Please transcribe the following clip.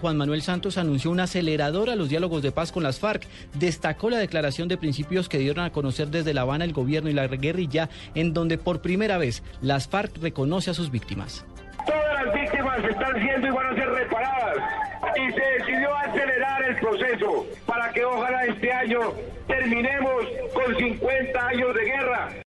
Juan Manuel Santos anunció un acelerador a los diálogos de paz con las FARC. Destacó la declaración de principios que dieron a conocer desde La Habana el gobierno y la guerrilla, en donde por primera vez las FARC reconoce a sus víctimas. Todas las víctimas están siendo y van a ser reparadas. Y se decidió acelerar el proceso para que ojalá este año terminemos con 50 años de guerra.